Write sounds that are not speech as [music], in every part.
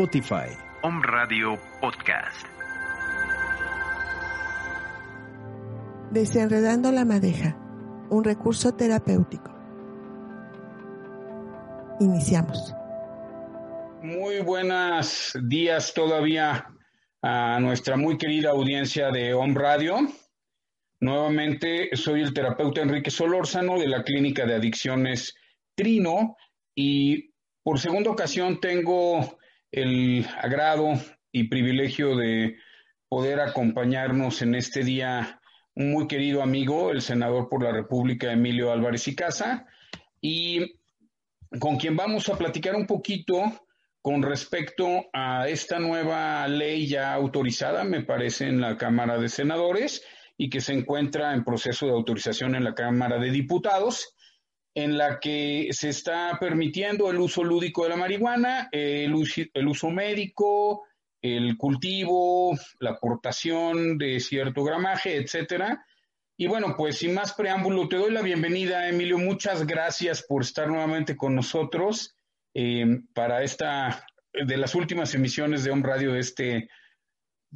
Spotify. Home Radio Podcast. Desenredando la madeja, un recurso terapéutico. Iniciamos. Muy buenos días todavía a nuestra muy querida audiencia de Home Radio. Nuevamente soy el terapeuta Enrique Solórzano de la Clínica de Adicciones Trino y por segunda ocasión tengo el agrado y privilegio de poder acompañarnos en este día un muy querido amigo, el senador por la República Emilio Álvarez y Casa, y con quien vamos a platicar un poquito con respecto a esta nueva ley ya autorizada, me parece, en la Cámara de Senadores y que se encuentra en proceso de autorización en la Cámara de Diputados en la que se está permitiendo el uso lúdico de la marihuana, el uso, médico, el cultivo, la aportación de cierto gramaje, etcétera. Y bueno, pues sin más preámbulo, te doy la bienvenida, Emilio. Muchas gracias por estar nuevamente con nosotros eh, para esta de las últimas emisiones de Home Radio de este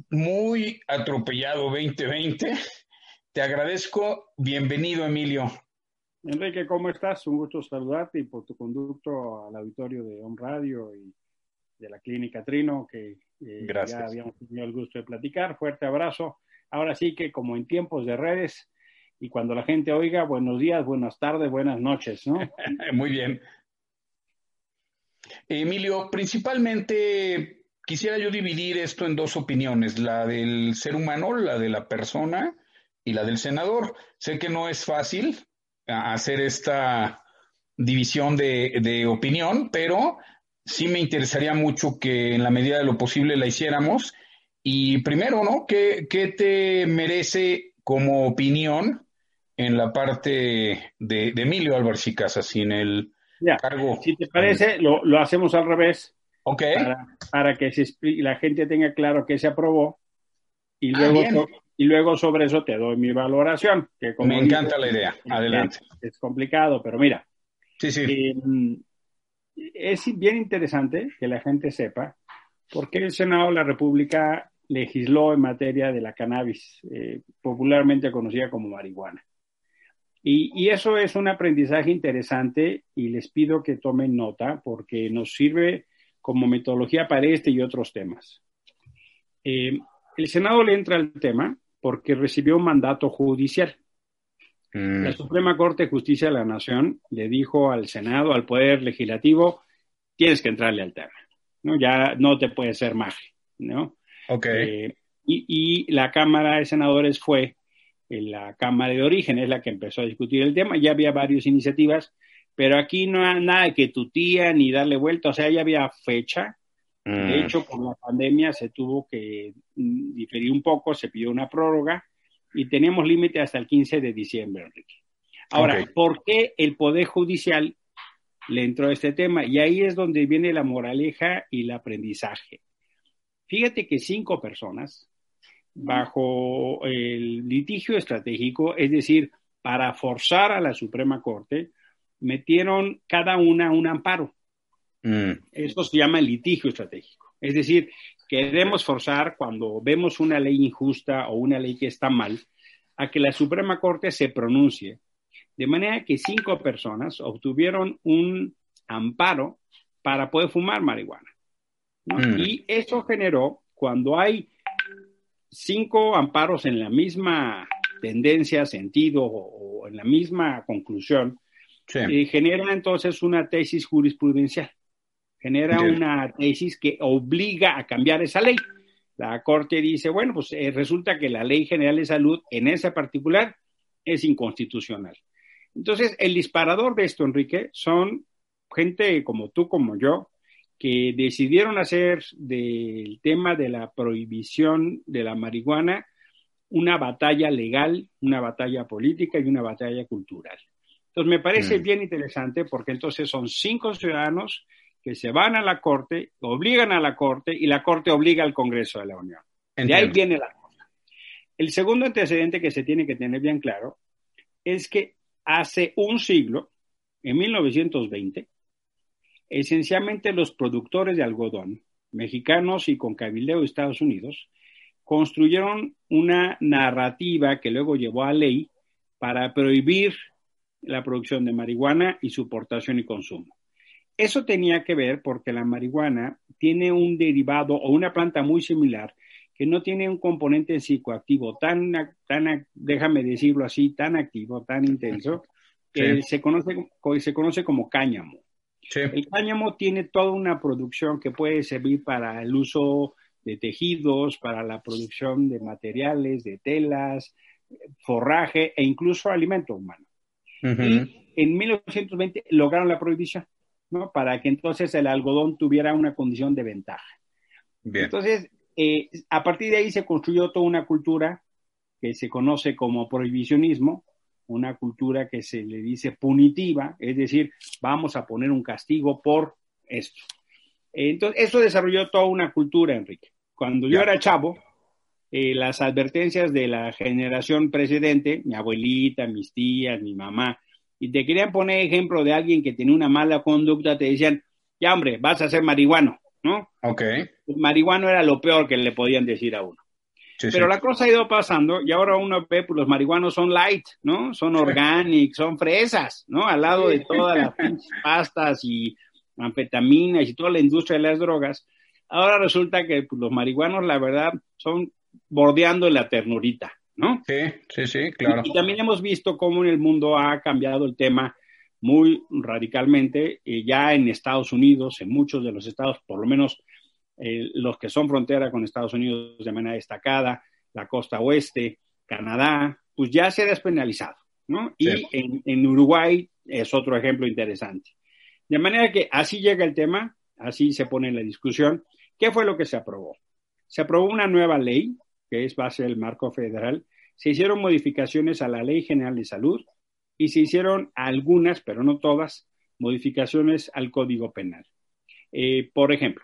muy atropellado 2020. Te agradezco. Bienvenido, Emilio. Enrique, ¿cómo estás? Un gusto saludarte y por tu conducto al auditorio de On Radio y de la Clínica Trino, que eh, ya habíamos tenido el gusto de platicar. Fuerte abrazo. Ahora sí que como en tiempos de redes y cuando la gente oiga, buenos días, buenas tardes, buenas noches, ¿no? [laughs] Muy bien. Emilio, principalmente quisiera yo dividir esto en dos opiniones, la del ser humano, la de la persona y la del senador. Sé que no es fácil, hacer esta división de, de, opinión, pero sí me interesaría mucho que en la medida de lo posible la hiciéramos. Y primero, ¿no? ¿Qué, qué te merece como opinión en la parte de, de Emilio Álvarez y Casas, sin el ya, cargo? Si te parece, lo, lo hacemos al revés. Ok. Para, para que se explique, la gente tenga claro que se aprobó y luego ah, y luego sobre eso te doy mi valoración. Que como Me encanta la idea. Adelante. Es, es, complicado, pero mira. Sí, sí. Eh, es bien interesante que la gente sepa por qué el Senado de la República legisló en materia de la cannabis, eh, popularmente conocida como marihuana. Y, y, eso es un aprendizaje interesante y les pido que tomen nota porque nos sirve como metodología para este y otros temas. Eh, el Senado le entra al tema porque recibió un mandato judicial. Mm. La Suprema Corte de Justicia de la Nación le dijo al Senado, al Poder Legislativo, tienes que entrarle al tema, ¿no? Ya no te puede ser magia, ¿no? Ok. Eh, y, y, la Cámara de Senadores fue la Cámara de Origen, es la que empezó a discutir el tema. Ya había varias iniciativas, pero aquí no hay nada que tu tía ni darle vuelta, o sea, ya había fecha, de hecho, por la pandemia se tuvo que diferir un poco, se pidió una prórroga y tenemos límite hasta el 15 de diciembre, Enrique. Ahora, okay. ¿por qué el Poder Judicial le entró a este tema? Y ahí es donde viene la moraleja y el aprendizaje. Fíjate que cinco personas, bajo el litigio estratégico, es decir, para forzar a la Suprema Corte, metieron cada una un amparo. Mm. Eso se llama litigio estratégico. Es decir, queremos forzar cuando vemos una ley injusta o una ley que está mal a que la Suprema Corte se pronuncie. De manera que cinco personas obtuvieron un amparo para poder fumar marihuana. Mm. Y eso generó, cuando hay cinco amparos en la misma tendencia, sentido o, en la misma conclusión, eh, genera entonces una tesis jurisprudencial, genera una tesis que obliga a cambiar esa ley. La Corte dice, bueno, pues eh, resulta que la Ley General de Salud en ese particular es inconstitucional. Entonces, el disparador de esto, Enrique, son gente como tú, como yo, que decidieron hacer del tema de la prohibición de la marihuana una batalla legal, una batalla política y una batalla cultural. Entonces, me parece mm. bien interesante porque entonces son cinco ciudadanos que se van a la Corte, obligan a la Corte y la Corte obliga al Congreso de la Unión. De ahí viene la cosa. El segundo antecedente que se tiene que tener bien claro es que hace un siglo, en 1920, esencialmente los productores de algodón, mexicanos y con cabildeo de Estados Unidos, construyeron una narrativa que luego llevó a ley para prohibir la producción de marihuana y su portación y consumo. Eso tenía que ver porque la marihuana tiene un derivado o una planta muy similar que no tiene un componente psicoactivo tan, tan déjame decirlo así, tan activo, tan intenso, [laughs] que se, conoce, se conoce como cáñamo. El cáñamo tiene toda una producción que puede servir para el uso de tejidos, para la producción de materiales, de telas, forraje e incluso alimento humano. Y en 1920 lograron la prohibición, ¿no? Para que entonces el algodón tuviera una condición de ventaja. Entonces, eh, a partir de ahí se construyó toda una cultura que se conoce como prohibicionismo, una cultura que se le dice punitiva, es decir, vamos a poner un castigo por esto. Entonces, eso desarrolló toda una cultura, Enrique. Cuando yo era chavo, eh, las advertencias de la generación precedente, mi abuelita, mis tías, mi mamá, y te querían poner ejemplo de alguien que tenía una mala conducta, te decían, ya hombre, vas a ser marihuano, ¿no? Ok. marihuano era lo peor que le podían decir a uno. Pero la cosa ha ido pasando y ahora uno ve, pues los marihuanos son light, ¿no? Son orgánicos, son fresas, ¿no? Al lado de todas las pastas y anfetaminas y toda la industria de las drogas. Ahora resulta que pues, los marihuanos, la verdad, son bordeando la ternurita, ¿no? Sí, sí, sí, claro. Y, también hemos visto cómo en el mundo ha cambiado el tema muy radicalmente, eh, ya en Estados Unidos, en muchos de los estados, por lo menos eh, los que son frontera con Estados Unidos de manera destacada, la costa oeste, Canadá, pues ya se ha despenalizado, ¿no? Y en, en, Uruguay es otro ejemplo interesante. De manera que así llega el tema, así se pone en la discusión. ¿Qué fue lo que se aprobó? Se aprobó una nueva ley, que es base del marco federal, se hicieron modificaciones a la Ley General de Salud y se hicieron algunas, pero no todas, modificaciones al Código Penal. Eh, por ejemplo,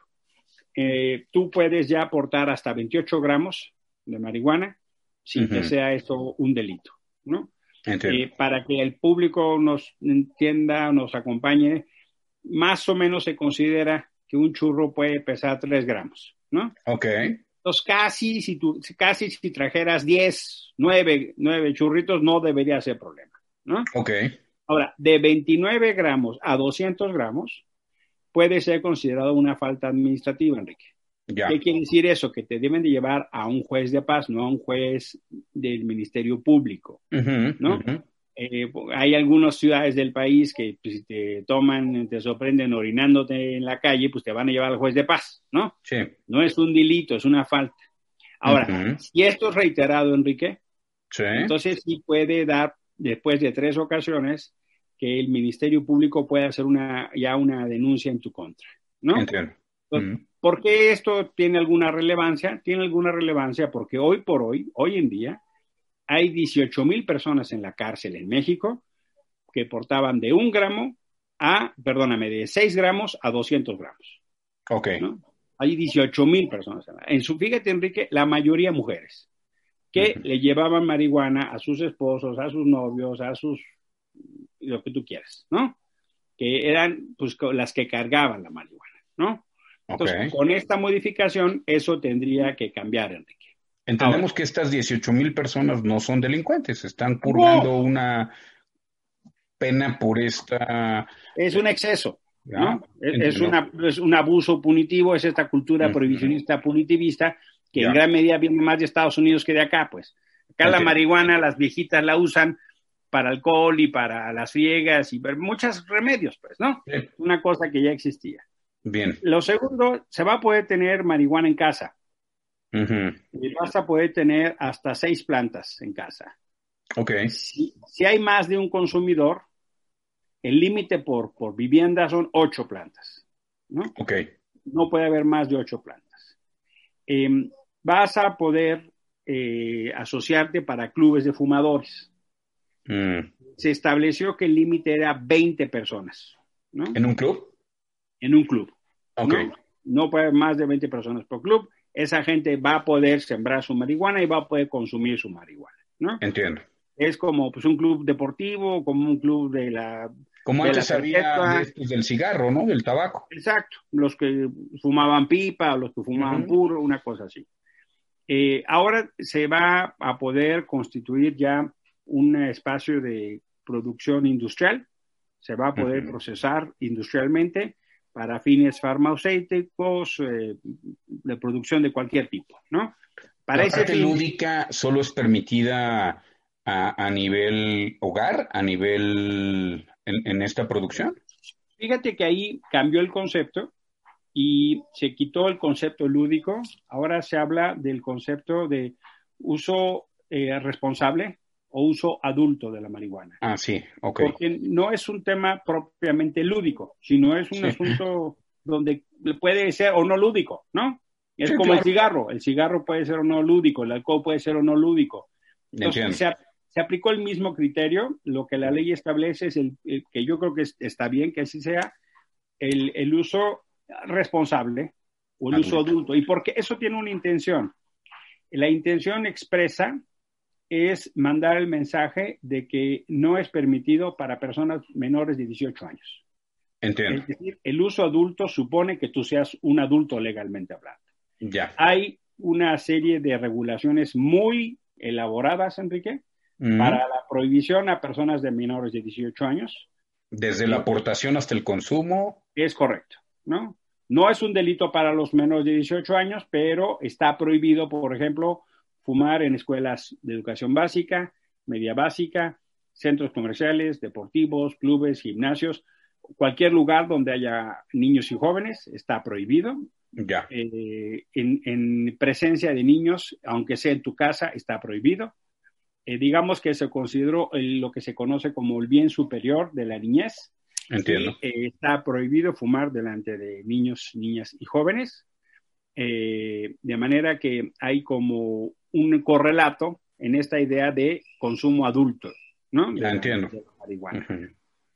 eh, tú puedes ya aportar hasta 28 gramos de marihuana sin que sea esto un delito, ¿no? Eh, para que el público nos entienda, nos acompañe, más o menos se considera que un churro puede pesar 3 gramos, ¿no? Ok. Entonces, casi si, tú, casi si trajeras 10, 9, 9 churritos, no debería ser problema, ¿no? Ok. Ahora, de 29 gramos a 200 gramos, puede ser considerado una falta administrativa, Enrique. ¿Qué quiere decir eso? Que te deben de llevar a un juez de paz, no a un juez del Ministerio Público, ¿no? Eh, hay algunas ciudades del país que pues, si te toman, te sorprenden orinándote en la calle, pues te van a llevar al juez de paz, ¿no? Sí. No es un delito, es una falta. Ahora, si esto es reiterado, Enrique, entonces sí puede dar, después de tres ocasiones, que el Ministerio Público pueda hacer una, ya una denuncia en tu contra, ¿no? Entiendo. ¿Por qué esto tiene alguna relevancia? Tiene alguna relevancia porque hoy por hoy, hoy en día, hay 18 mil personas en la cárcel en México que portaban de un gramo a, perdóname, de 6 gramos a 200 gramos. Ok. Hay 18 mil personas. En, su, fíjate, Enrique, la mayoría mujeres que le llevaban marihuana a sus esposos, a sus novios, a sus lo que tú quieras, ¿no? Que eran pues las que cargaban la marihuana, ¿no? Entonces, con esta modificación, eso tendría que cambiar, Enrique. Entendemos que estas 18 mil personas no son delincuentes, están purgando una pena por esta... Es un exceso, ¿no? Es, es, un abuso punitivo, es esta cultura prohibicionista punitivista que en gran medida viene más de Estados Unidos que de acá, pues. Acá la marihuana, las viejitas la usan para alcohol y para las friegas y muchos remedios, pues, ¿no? Una cosa que ya existía. Bien. Lo segundo, se va a poder tener marihuana en casa. Y vas a poder tener hasta seis plantas en casa. Ok. Si, hay más de un consumidor, el límite por, por vivienda son ocho plantas. ¿no? Ok. No puede haber más de ocho plantas. Em, vas a poder eh, asociarte para clubes de fumadores. Mm. Se estableció que el límite era 20 personas. ¿no? ¿En un club? En un club. Ok. ¿no? no puede haber más de 20 personas por club esa gente va a poder sembrar su marihuana y va a poder consumir su marihuana, ¿no? Entiendo. Es como pues un club deportivo, como un club de la como antes había del cigarro, ¿no? Del tabaco. Exacto, los que fumaban pipa, los que fumaban puro, una cosa así. Eh, ahora se va a poder constituir ya un espacio de producción industrial, se va a poder procesar industrialmente para fines farmacéuticos, eh, de producción de cualquier tipo, ¿no? Para ¿La parte lúdica solo es permitida a, nivel hogar, a nivel en, esta producción? Fíjate que ahí cambió el concepto y se quitó el concepto lúdico, ahora se habla del concepto de uso eh, responsable o uso adulto de la marihuana. Ah, sí, ok. Porque no es un tema propiamente lúdico, sino es un asunto donde puede ser o no lúdico, ¿no? Es como el cigarro, el cigarro puede ser o no lúdico, el alcohol puede ser o no lúdico. Entonces, se, aplicó el mismo criterio, lo que la ley establece es el, que yo creo que está bien que así sea, el, uso responsable o el uso adulto. Y porque eso tiene una intención. La intención expresa es mandar el mensaje de que no es permitido para personas menores de 18 años. Entiendo. Es decir, el uso adulto supone que tú seas un adulto legalmente hablando. Ya. Hay una serie de regulaciones muy elaboradas, Enrique, para la prohibición a personas de menores de 18 años. Desde la aportación hasta el consumo. Es correcto, ¿no? No es un delito para los menores de 18 años, pero está prohibido, por ejemplo, fumar en escuelas de educación básica, media básica, centros comerciales, deportivos, clubes, gimnasios, cualquier lugar donde haya niños y jóvenes está prohibido. Ya. Eh, en, presencia de niños, aunque sea en tu casa, está prohibido. Eh, digamos que se consideró lo que se conoce como el bien superior de la niñez. Entiendo. Eh, está prohibido fumar delante de niños, niñas y jóvenes. De manera que hay como un correlato en esta idea de consumo adulto, ¿no? Ya entiendo.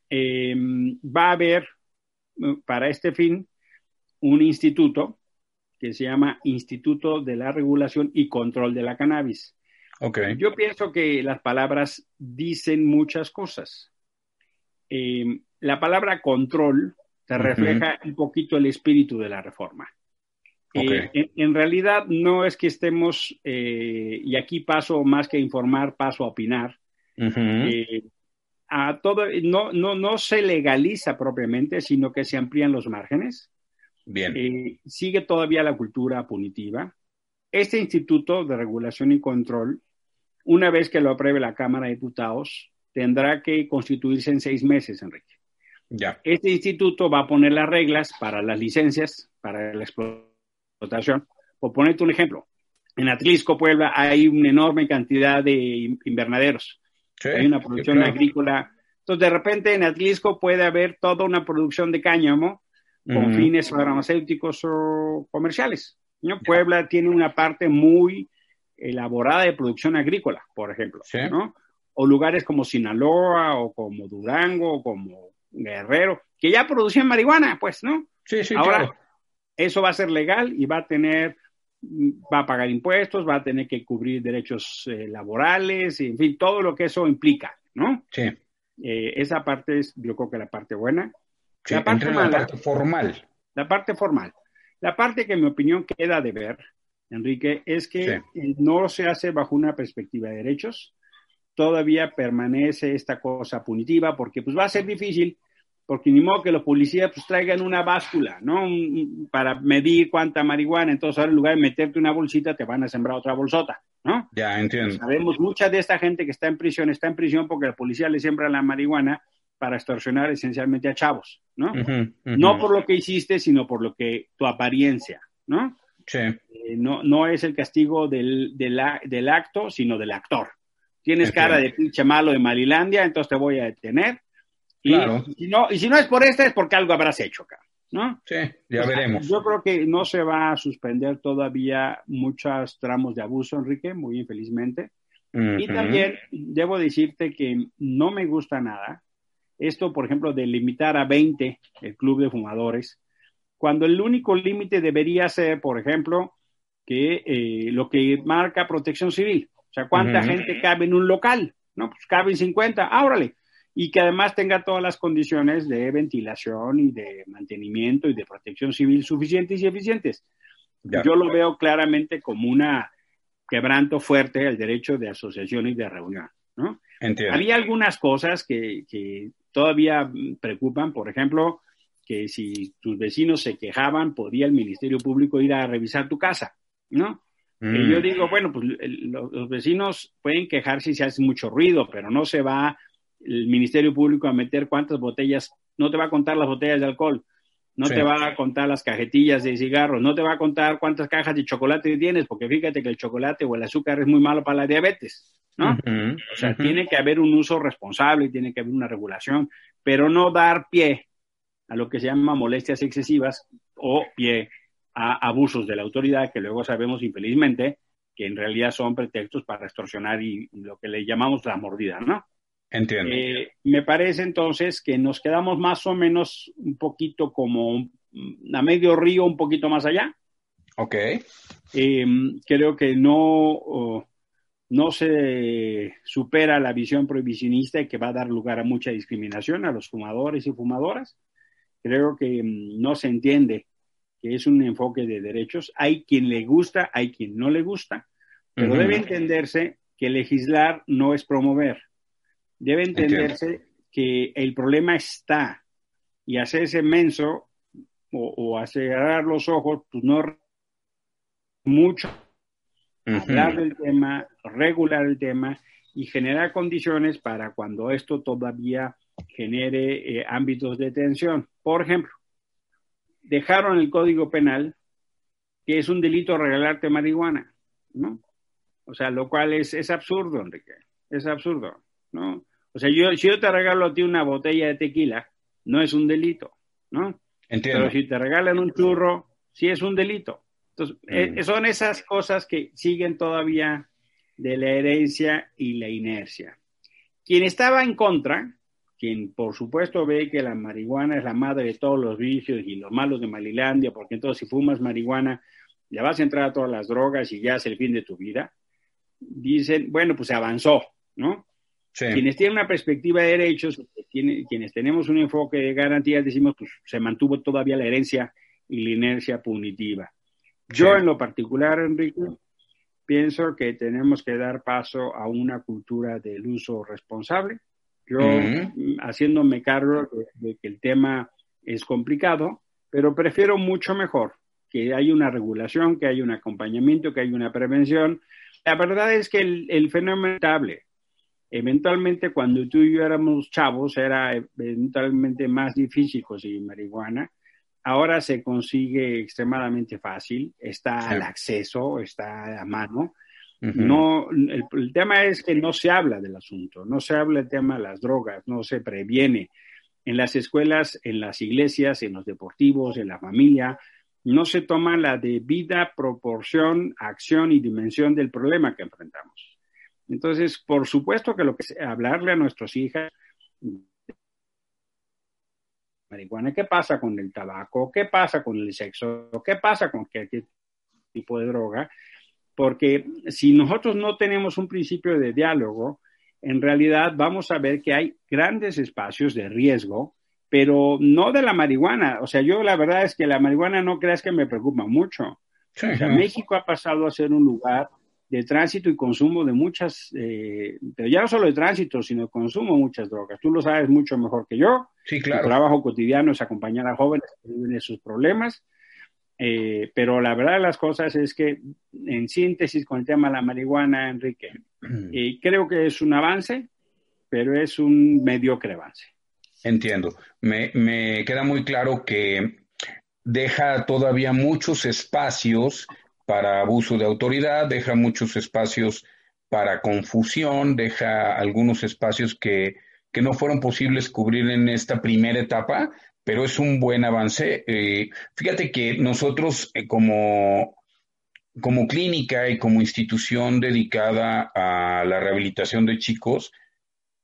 Em, va a haber para este fin un instituto que se llama Instituto de la Regulación y Control de la Cannabis. Okay. Yo pienso que las palabras dicen muchas cosas. Em, la palabra control te refleja un poquito el espíritu de la reforma. Eh, en, realidad no es que estemos, eh, y aquí paso más que informar, paso a opinar. Eh, a todo, no, no, no se legaliza propiamente, sino que se amplían los márgenes. Bien. sigue todavía la cultura punitiva. Este Instituto de Regulación y Control, una vez que lo apruebe la Cámara de Diputados, tendrá que constituirse en seis meses, Enrique. Ya. Este instituto va a poner las reglas para las licencias, para la explotación explotación. Por ponerte un ejemplo, en Atlisco, Puebla, hay una enorme cantidad de invernaderos. hay una producción agrícola. Entonces, de repente, en Atlisco puede haber toda una producción de cáñamo con fines farmacéuticos o comerciales. ¿no? Puebla tiene una parte muy elaborada de producción agrícola, por ejemplo. ¿no? O lugares como Sinaloa, o como Durango, o como Guerrero, que ya producían marihuana, pues, ¿no? Sí, sí, Ahora, eso va a ser legal y va a tener, va a pagar impuestos, va a tener que cubrir derechos eh, laborales, en fin, todo lo que eso implica, ¿no? Sí. Eh, esa parte es, yo creo que la parte buena. la parte, formal. La parte formal. La parte que en mi opinión queda de ver, Enrique, es que no se hace bajo una perspectiva de derechos, todavía permanece esta cosa punitiva, porque pues va a ser difícil, porque ni modo que los policías pues traigan una báscula, ¿no? para medir cuánta marihuana, entonces ahora en lugar de meterte una bolsita te van a sembrar otra bolsota, ¿no? Ya, entiendo. Sabemos mucha de esta gente que está en prisión, está en prisión porque la policía le siembra la marihuana para extorsionar esencialmente a chavos, ¿no? No por lo que hiciste, sino por lo que tu apariencia, ¿no? Sí. Eh, no, no es el castigo del, del, del acto, sino del actor. Tienes cara de pinche malo de Malilandia, entonces te voy a detener. Y, claro. si no, y si no es por esta, es porque algo habrás hecho, ¿no? Sí, ya veremos. Yo creo que no se va a suspender todavía muchos tramos de abuso, Enrique, muy infelizmente. Y también debo decirte que no me gusta nada esto, por ejemplo, de limitar a 20 el club de fumadores, cuando el único límite debería ser, por ejemplo, que eh, lo que marca protección civil. O sea, ¿cuánta gente cabe en un local? No, pues caben 50, ábrale. Y que además tenga todas las condiciones de ventilación y de mantenimiento y de protección civil suficientes y eficientes. Yo lo veo claramente como una quebranto fuerte al derecho de asociación y de reunión, ¿no? Había algunas cosas que, que todavía preocupan, por ejemplo, que si tus vecinos se quejaban, podía el Ministerio Público ir a revisar tu casa, ¿no? Y yo mm. digo, bueno, pues los, vecinos pueden quejarse si se hace mucho ruido, pero no se va el Ministerio Público a meter cuántas botellas, no te va a contar las botellas de alcohol, no te va a contar las cajetillas de cigarros, no te va a contar cuántas cajas de chocolate tienes, porque fíjate que el chocolate o el azúcar es muy malo para la diabetes, ¿no? o sea, tiene que haber un uso responsable, tiene que haber una regulación, pero no dar pie a lo que se llama molestias excesivas o pie a abusos de la autoridad que luego sabemos infelizmente que en realidad son pretextos para extorsionar y, lo que le llamamos la mordida, ¿no? Entiendo. Eh, me parece entonces que nos quedamos más o menos un poquito como a medio río, un poquito más allá. Ok. Em, creo que no, no se supera la visión prohibicionista y que va a dar lugar a mucha discriminación a los fumadores y fumadoras. Creo que mm, no se entiende que es un enfoque de derechos. Hay quien le gusta, hay quien no le gusta, pero debe entenderse que legislar no es promover. Debe entenderse que el problema está y hacerse menso o, o cerrar los ojos, pues no mucho. Hablar del tema, regular el tema y generar condiciones para cuando esto todavía genere eh, ámbitos de tensión. Por ejemplo, dejaron el Código Penal que es un delito regalarte marihuana, ¿no? O sea, lo cual es, es absurdo, Enrique, es absurdo, ¿no? O sea, yo, si yo te regalo a ti una botella de tequila, no es un delito, ¿no? Entiendo. Pero si te regalan un churro, sí es un delito. Entonces, eh, mm. son esas cosas que siguen todavía de la herencia y la inercia. Quien estaba en contra, quien por supuesto ve que la marihuana es la madre de todos los vicios y los malos de Malilandia, porque entonces si fumas marihuana ya vas a entrar a todas las drogas y ya es el fin de tu vida, dicen, bueno, pues se avanzó, ¿no? Quienes tienen una perspectiva de derechos, quienes tenemos un enfoque de garantías, decimos, pues se mantuvo todavía la herencia y la inercia punitiva. Yo en lo particular, Enrique, pienso que tenemos que dar paso a una cultura del uso responsable, yo, mm, haciéndome cargo de, que el tema es complicado, pero prefiero mucho mejor que haya una regulación, que haya un acompañamiento, que haya una prevención. La verdad es que el, fenómeno estable. Eventualmente, cuando tú y yo éramos chavos, era eventualmente más difícil conseguir marihuana. Ahora se consigue extremadamente fácil, está al acceso, está a mano. No, el, tema es que no se habla del asunto, no se habla del tema de las drogas, no se previene. En las escuelas, en las iglesias, en los deportivos, en la familia, no se toma la debida proporción, acción y dimensión del problema que enfrentamos. Entonces, por supuesto que lo que es hablarle a nuestros hijas marihuana, ¿qué pasa con el tabaco? ¿Qué pasa con el sexo? ¿Qué pasa con qué tipo de droga? porque si nosotros no tenemos un principio de diálogo, en realidad vamos a ver que hay grandes espacios de riesgo, pero no de la marihuana. O sea, yo la verdad es que la marihuana no creas que me preocupa mucho. o sea, México ha pasado a ser un lugar de tránsito y consumo de muchas, eh, pero ya no solo de tránsito, sino de consumo de muchas drogas. Tú lo sabes mucho mejor que yo. Sí, claro. Mi trabajo cotidiano es acompañar a jóvenes que viven esos problemas. Eh, pero la verdad de las cosas es que, en síntesis con el tema de la marihuana, Enrique, eh, creo que es un avance, pero es un mediocre avance. Entiendo. Me, me queda muy claro que deja todavía muchos espacios para abuso de autoridad, deja muchos espacios para confusión, deja algunos espacios que, que no fueron posibles cubrir en esta primera etapa, pero es un buen avance. Eh, fíjate que nosotros eh, como, como clínica y como institución dedicada a la rehabilitación de chicos,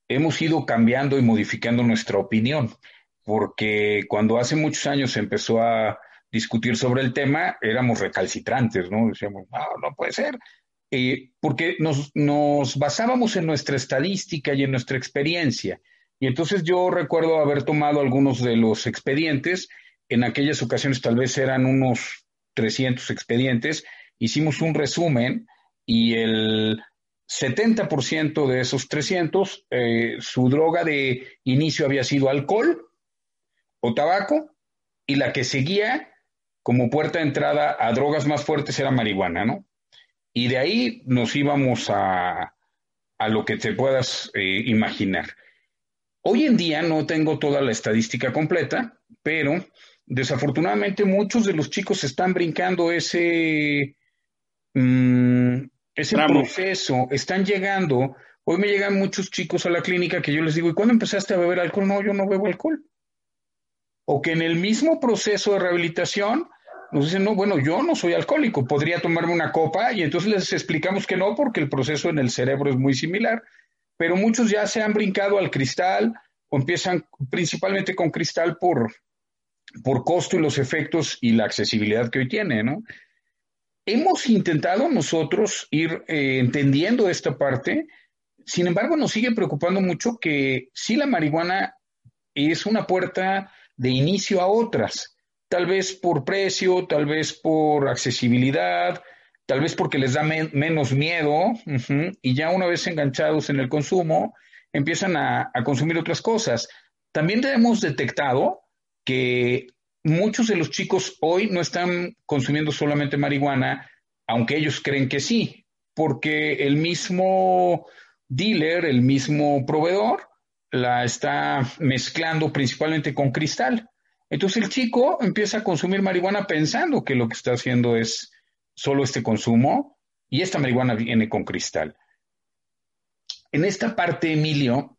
hemos ido cambiando y modificando nuestra opinión, porque cuando hace muchos años se empezó a discutir sobre el tema, éramos recalcitrantes, ¿no? Decíamos, no, no puede ser. Eh, porque nos, nos basábamos en nuestra estadística y en nuestra experiencia. Y entonces yo recuerdo haber tomado algunos de los expedientes, en aquellas ocasiones tal vez eran unos 300 expedientes, hicimos un resumen y el 70% de esos 300, eh, su droga de inicio había sido alcohol o tabaco y la que seguía como puerta de entrada a drogas más fuertes era marihuana, ¿no? Y de ahí nos íbamos a, a lo que te puedas eh, imaginar. Hoy en día no tengo toda la estadística completa, pero desafortunadamente muchos de los chicos están brincando ese, mm, ese proceso, están llegando. Hoy me llegan muchos chicos a la clínica que yo les digo, ¿y cuándo empezaste a beber alcohol? No, yo no bebo alcohol o que en el mismo proceso de rehabilitación nos dicen, no, bueno, yo no soy alcohólico, podría tomarme una copa y entonces les explicamos que no porque el proceso en el cerebro es muy similar, pero muchos ya se han brincado al cristal o empiezan principalmente con cristal por, por costo y los efectos y la accesibilidad que hoy tiene, ¿no? Hemos intentado nosotros ir eh, entendiendo esta parte, sin embargo nos sigue preocupando mucho que si la marihuana es una puerta de inicio a otras, tal vez por precio, tal vez por accesibilidad, tal vez porque les da menos miedo y ya una vez enganchados en el consumo, empiezan a, a consumir otras cosas. También hemos detectado que muchos de los chicos hoy no están consumiendo solamente marihuana, aunque ellos creen que sí, porque el mismo dealer, el mismo proveedor, la está mezclando principalmente con cristal. Entonces el chico empieza a consumir marihuana pensando que lo que está haciendo es solo este consumo y esta marihuana viene con cristal. En esta parte, Emilio,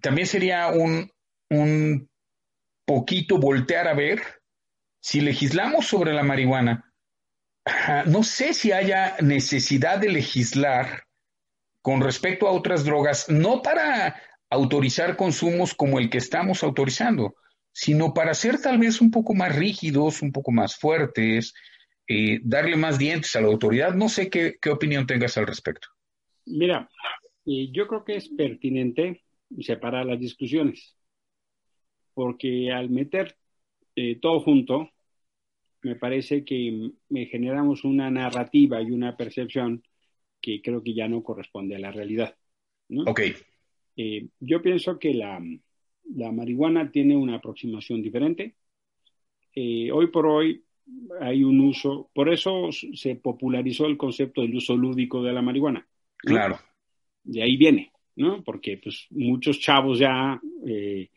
también sería un, un poquito voltear a ver si legislamos sobre la marihuana. No sé si haya necesidad de legislar con respecto a otras drogas, no para autorizar consumos como el que estamos autorizando, sino para ser tal vez un poco más rígidos, un poco más fuertes, eh, darle más dientes a la autoridad. No sé qué, opinión tengas al respecto. Mira, yo creo que es pertinente separar las discusiones, porque al meter eh, todo junto, me parece que me generamos una narrativa y una percepción que creo que ya no corresponde a la realidad. Ok. Eh, yo pienso que la, marihuana tiene una aproximación diferente. Eh, hoy por hoy hay un uso, por eso se popularizó el concepto del uso lúdico de la marihuana. Claro. De ahí viene, ¿no? Porque pues muchos chavos ya eh,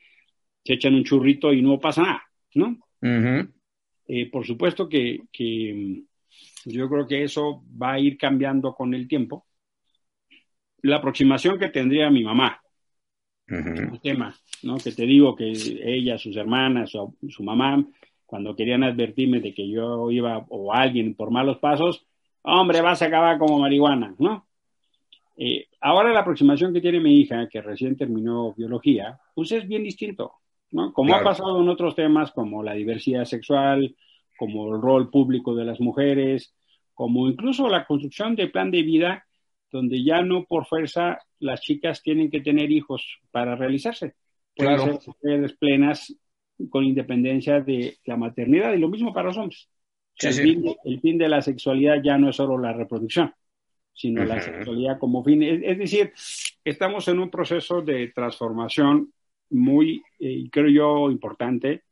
se echan un churrito y no pasa nada, ¿no? por supuesto que, que yo creo que eso va a ir cambiando con el tiempo. La aproximación que tendría mi mamá, el tema, ¿no? Que te digo que ella, sus hermanas, su, su mamá, cuando querían advertirme de que yo iba, o alguien por malos pasos, hombre, vas a acabar como marihuana, ¿no? Eh, ahora la aproximación que tiene mi hija, que recién terminó biología, pues es bien distinto, ¿no? Como ha pasado en otros temas como la diversidad sexual, como el rol público de las mujeres, como incluso la construcción de plan de vida, donde ya no por fuerza las chicas tienen que tener hijos para realizarse. pueden ser mujeres plenas con independencia de la maternidad y lo mismo para los hombres. el, Fin de, la sexualidad ya no es solo la reproducción, sino la sexualidad como fin. Es, decir, estamos en un proceso de transformación muy, eh, creo yo, importante.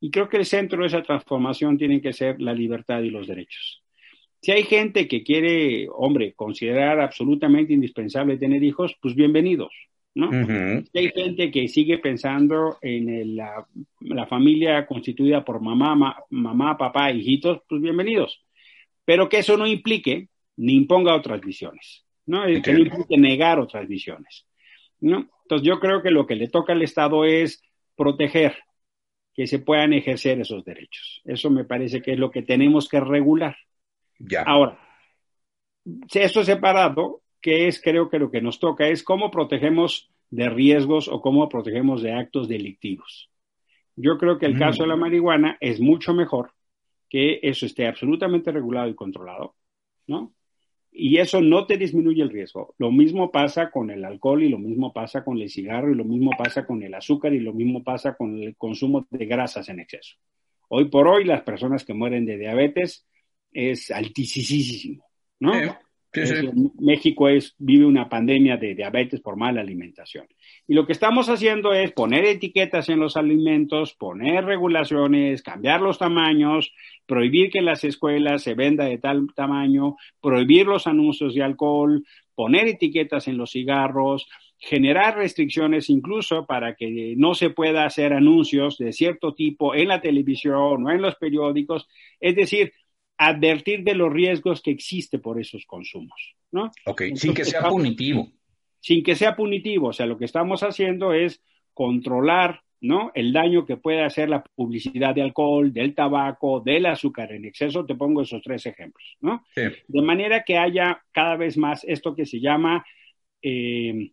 Y creo que el centro de esa transformación tiene que ser la libertad y los derechos. Si hay gente que quiere, hombre, considerar absolutamente indispensable tener hijos, pues bienvenidos. ¿no? hay gente que sigue pensando en la, familia constituida por mamá, mamá, papá, hijitos, pues bienvenidos. Pero que eso no implique ni imponga otras visiones, ¿no? Que no implique negar otras visiones, ¿no? Entonces yo creo que lo que le toca al Estado es proteger que se puedan ejercer esos derechos. Eso me parece que es lo que tenemos que regular. Ya. Ahora, esto separado que es creo que lo que nos toca es cómo protegemos de riesgos o cómo protegemos de actos delictivos. Yo creo que el caso de la mm. marihuana es mucho mejor que eso esté absolutamente regulado y controlado, ¿no? Y eso no te disminuye el riesgo. Lo mismo pasa con el alcohol y lo mismo pasa con el cigarro y lo mismo pasa con el azúcar y lo mismo pasa con el consumo de grasas en exceso. Hoy por hoy las personas que mueren de diabetes es altísimo, ¿no? México es, vive una pandemia de diabetes por mala alimentación. Y lo que estamos haciendo es poner etiquetas en los alimentos, poner regulaciones, cambiar los tamaños, prohibir que en las escuelas se venda de tal tamaño, prohibir los anuncios de alcohol, poner etiquetas en los cigarros, generar restricciones incluso para que no se pueda hacer anuncios de cierto tipo en la televisión o en los periódicos. Es decir, advertir de los riesgos que existe por esos consumos, ¿no? Ok, sin que sea punitivo. Sin que sea punitivo, o sea, lo que estamos haciendo es controlar, ¿no? El daño que puede hacer la publicidad de alcohol, del tabaco, del azúcar en exceso, te pongo esos tres ejemplos, ¿no? Sí. De manera que haya cada vez más esto que se llama eh,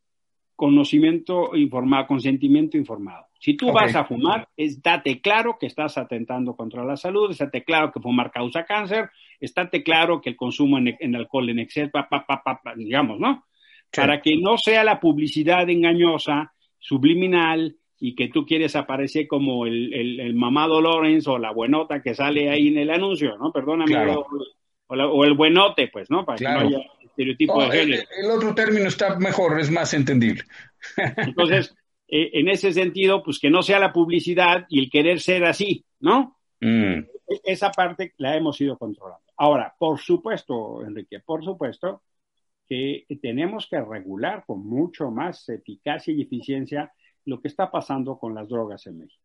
conocimiento informado, consentimiento informado. Si tú vas a fumar, es, date claro que estás atentando contra la salud, estate claro que fumar causa cáncer, estate claro que el consumo en, alcohol en exceso, digamos, ¿no? Para que no sea la publicidad engañosa, subliminal, y que tú quieres aparecer como el, el, mamado Lawrence o la buenota que sale ahí en el anuncio, ¿no? Perdóname, o, el buenote, pues, ¿no? Para que no haya estereotipo de género. el, otro término está mejor, es más entendible. Entonces, eh, en ese sentido, pues que no sea la publicidad y el querer ser así, ¿no? Mm. Esa parte la hemos ido controlando. Ahora, por supuesto, Enrique, por supuesto que tenemos que regular con mucho más eficacia y eficiencia lo que está pasando con las drogas en México.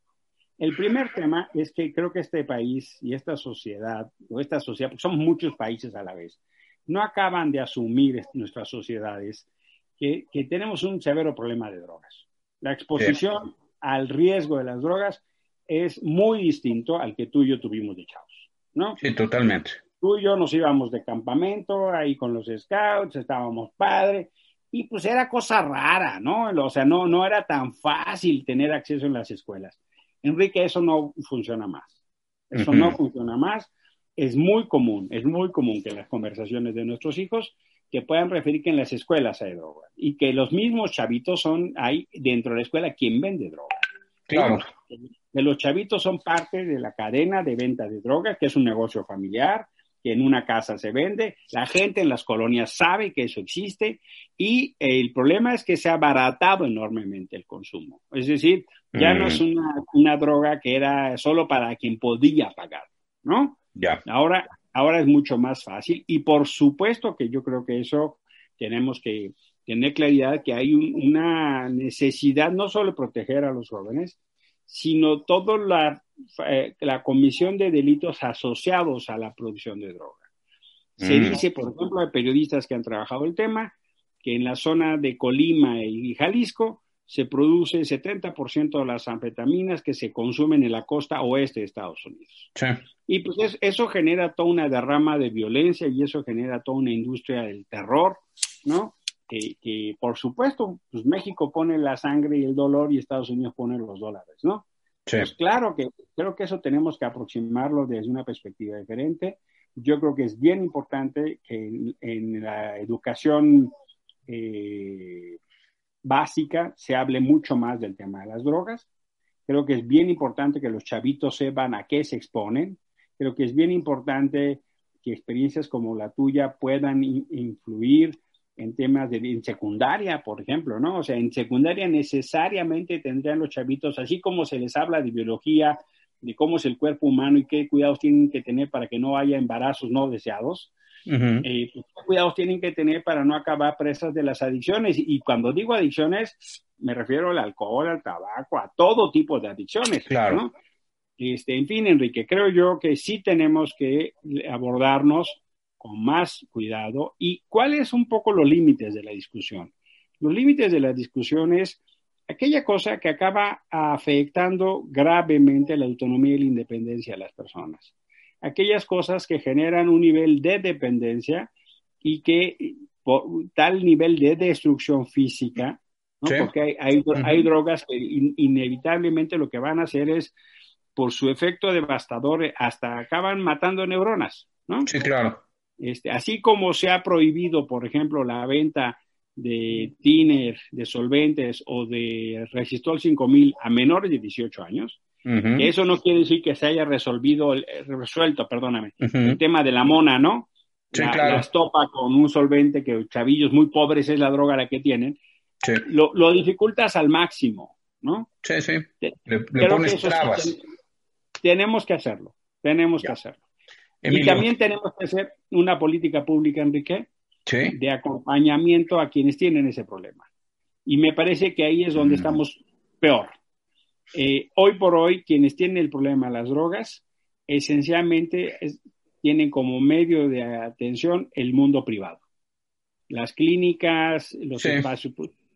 El primer tema es que creo que este país y esta sociedad, o esta sociedad, porque somos muchos países a la vez, no acaban de asumir nuestras sociedades que tenemos un severo problema de drogas. La exposición al riesgo de las drogas es muy distinto al que tú y yo tuvimos de chavos, ¿no? Sí, totalmente. Tú y yo nos íbamos de campamento ahí con los scouts, estábamos padres, y pues era cosa rara, ¿no? O sea, no, no era tan fácil tener acceso en las escuelas. Enrique, eso no funciona más. Eso no funciona más. Es muy común, es muy común que las conversaciones de nuestros hijos que puedan referir que en las escuelas hay droga y que los mismos chavitos son ahí dentro de la escuela quien vende droga. Claro. Que los chavitos son parte de la cadena de venta de droga, que es un negocio familiar, que en una casa se vende, la gente en las colonias sabe que eso existe y el problema es que se ha abaratado enormemente el consumo. Es decir, ya no es mm. una, una, droga que era solo para quien podía pagar, ¿no? Ya. Ahora ahora es mucho más fácil y por supuesto que yo creo que eso tenemos que tener claridad que hay una necesidad no solo de proteger a los jóvenes, sino toda la, eh, la comisión de delitos asociados a la producción de droga. Se mm. dice, por ejemplo, de periodistas que han trabajado el tema, que en la zona de Colima y Jalisco se produce el 70% de las anfetaminas que se consumen en la costa oeste de Estados Unidos. Y pues eso genera toda una derrama de violencia y eso genera toda una industria del terror, ¿no? Que, por supuesto, pues México pone la sangre y el dolor y Estados Unidos pone los dólares, ¿no? Pues claro que creo que eso tenemos que aproximarlo desde una perspectiva diferente. Yo creo que es bien importante que en, la educación eh, básica se hable mucho más del tema de las drogas. Creo que es bien importante que los chavitos sepan a qué se exponen. Creo que es bien importante que experiencias como la tuya puedan influir en temas de en secundaria, por ejemplo, ¿no? O sea, en secundaria necesariamente tendrían los chavitos, así como se les habla de biología, de cómo es el cuerpo humano y qué cuidados tienen que tener para que no haya embarazos no deseados, eh, pues, qué cuidados tienen que tener para no acabar presas de las adicciones. Y cuando digo adicciones, me refiero al alcohol, al tabaco, a todo tipo de adicciones. Claro. ¿no? Este, en fin, Enrique, creo yo que sí tenemos que abordarnos con más cuidado. ¿Y cuáles son un poco los límites de la discusión? Los límites de la discusión es aquella cosa que acaba afectando gravemente la autonomía y la independencia de las personas. Aquellas cosas que generan un nivel de dependencia y que por tal nivel de destrucción física, ¿no? sí. porque hay, hay, hay, drogas que in, inevitablemente lo que van a hacer es, por su efecto devastador, hasta acaban matando neuronas, ¿no? Sí, claro. Este, así como se ha prohibido, por ejemplo, la venta de tiner, de solventes o de resistol 5000 a menores de 18 años. Uh -huh. Eso no quiere decir que se haya resolvido, resuelto, perdóname, uh -huh. el tema de la mona, ¿no? Sí, la, claro. la estopa con un solvente que chavillos muy pobres es la droga la que tienen. Sí. Lo, lo, dificultas al máximo, ¿no? Sí, sí. Le, le pones trabas. Sí, tenemos que hacerlo, tenemos ya. que hacerlo. Emilio. Y también tenemos que hacer una política pública, Enrique, sí. de acompañamiento a quienes tienen ese problema. Y me parece que ahí es donde mm. estamos peor. Eh, hoy por hoy, quienes tienen el problema de las drogas, esencialmente es, tienen como medio de atención el mundo privado. Las clínicas, los sí. espacios,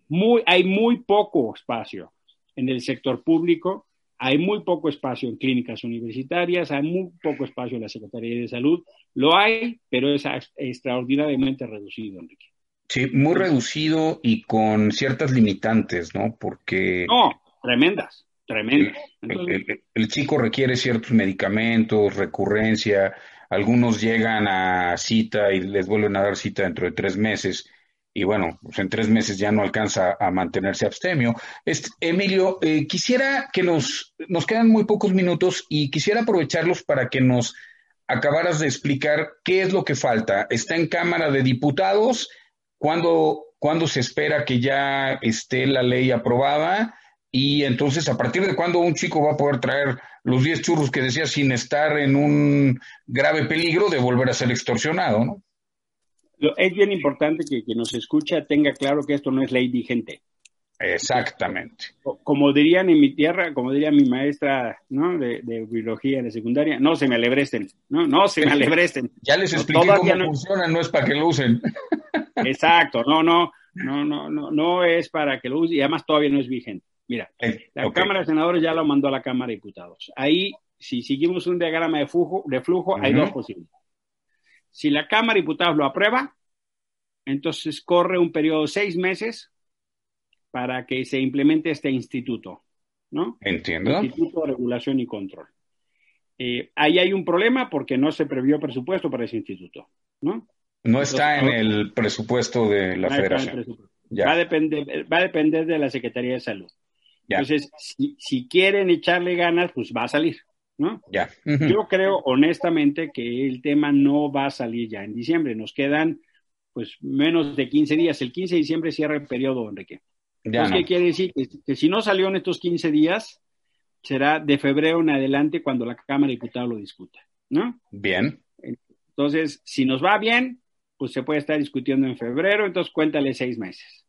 muy, hay muy poco espacio en el sector público, hay muy poco espacio en clínicas universitarias, hay muy poco espacio en la Secretaría de Salud. Lo hay, pero es extraordinariamente reducido, Enrique. Sí, muy reducido y con ciertas limitantes, ¿no? Porque... No, tremendas, El, el, el, chico requiere ciertos medicamentos, recurrencia, algunos llegan a cita y les vuelven a dar cita dentro de tres meses y bueno, pues en tres meses ya no alcanza a mantenerse abstemio. Este, Emilio, eh, quisiera que nos, nos quedan muy pocos minutos y quisiera aprovecharlos para que nos acabaras de explicar qué es lo que falta. ¿Está en Cámara de Diputados? ¿Cuándo, ¿cuándo se espera que ya esté la ley aprobada? Y entonces, ¿a partir de cuándo un chico va a poder traer los 10 churros que decía sin estar en un grave peligro de volver a ser extorsionado, no? es bien importante que quien nos escucha tenga claro que esto no es ley vigente. Exactamente. Como dirían en mi tierra, como diría mi maestra ¿no? de, de biología de secundaria, no se me alebresten, no, no se me [laughs] alebresten. ya les expliqué no, cómo no... funciona, no es para que lo usen. Exacto, no, no, no, no, no, no es para que lo usen y además todavía no es vigente. Mira, la okay. Cámara de Senadores ya lo mandó a la Cámara de Diputados. Ahí, si seguimos un diagrama de flujo, de flujo uh -huh. hay dos posibilidades. Si la Cámara de Diputados lo aprueba, entonces corre un periodo de seis meses para que se implemente este instituto, ¿no? Entiendo. Instituto de Regulación y Control. Eh, ahí hay un problema porque no se previó presupuesto para ese instituto, ¿no? No está entonces, en el presupuesto de la federación. Va, a depender, va a depender de la Secretaría de Salud. Ya. Entonces, si, si, quieren echarle ganas, pues va a salir, ¿no? Ya. Uh -huh. Yo creo honestamente que el tema no va a salir ya en diciembre. Nos quedan pues menos de 15 días. El 15 de diciembre cierra el periodo, Enrique. Ya Entonces, no. ¿qué quiere decir? Que, que, si no salió en estos 15 días, será de febrero en adelante cuando la Cámara de Diputados lo discuta, ¿no? Bien. Entonces, si nos va bien, pues se puede estar discutiendo en febrero, entonces cuéntale seis meses.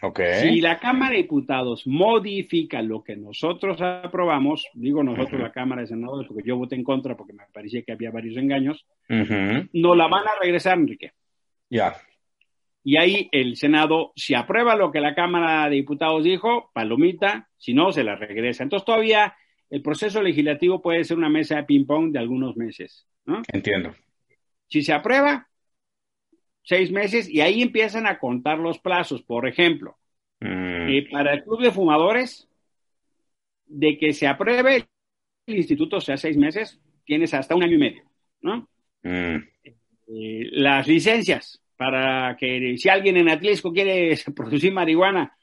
Okay. Si la Cámara de Diputados modifica lo que nosotros aprobamos, digo nosotros, uh -huh. la Cámara de Senadores, porque yo voté en contra porque me parecía que había varios engaños, uh -huh. no la van a regresar, Enrique. Ya. Y ahí el Senado, si aprueba lo que la Cámara de Diputados dijo, palomita, si no, se la regresa. Entonces todavía el proceso legislativo puede ser una mesa de ping-pong de algunos meses. ¿no? Entiendo. Si se aprueba, seis meses, y ahí empiezan a contar los plazos. Por ejemplo, mm. eh, para el Club de Fumadores, de que se apruebe el instituto, o sea, seis meses, tienes hasta un año y medio. ¿no? Mm. Eh, las licencias para que si alguien en Atlisco quiere [laughs] producir marihuana,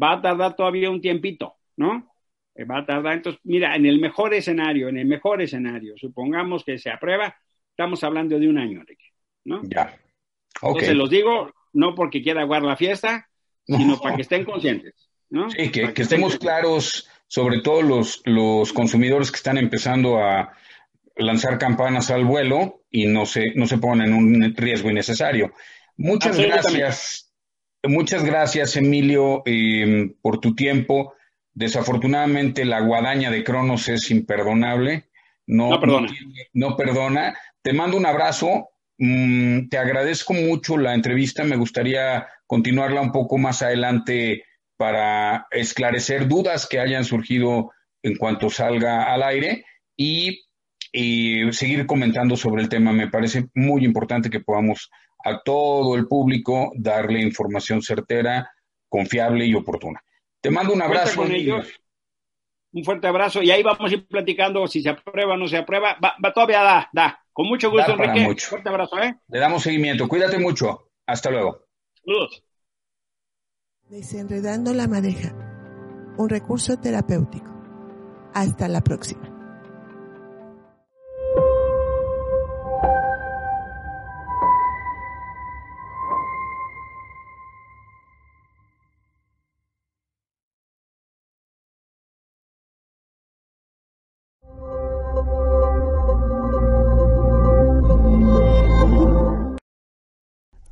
va a tardar todavía un tiempito, ¿no? Eh, va a tardar. Entonces, mira, en el mejor escenario, en el mejor escenario, supongamos que se aprueba, estamos hablando de un año, Enrique, ¿no? Ya. Okay. Entonces, los digo no porque quiera aguar la fiesta, sino para que estén conscientes, ¿no? Sí, que, que, que estemos claros, sobre todo los, los consumidores que están empezando a lanzar campanas al vuelo y no se, no se ponen en un riesgo innecesario. Muchas gracias. Muchas gracias, Emilio, eh, por tu tiempo. Desafortunadamente, la guadaña de Cronos es imperdonable. No, no perdona. No, no, perdona. Te mando un abrazo. Mm, te agradezco mucho la entrevista. Me gustaría continuarla un poco más adelante para esclarecer dudas que hayan surgido en cuanto salga al aire y, y seguir comentando sobre el tema. Me parece muy importante que podamos a todo el público darle información certera, confiable y oportuna. Te mando un abrazo. Con ellos. Un fuerte abrazo y ahí vamos a ir platicando si se aprueba o no se aprueba. Va, va todavía da, da. Con mucho gusto, da Enrique. Mucho. Fuerte abrazo, ¿eh? Le damos seguimiento. Cuídate mucho. Hasta luego. Saludos. Desenredando la madeja. Un recurso terapéutico. Hasta la próxima.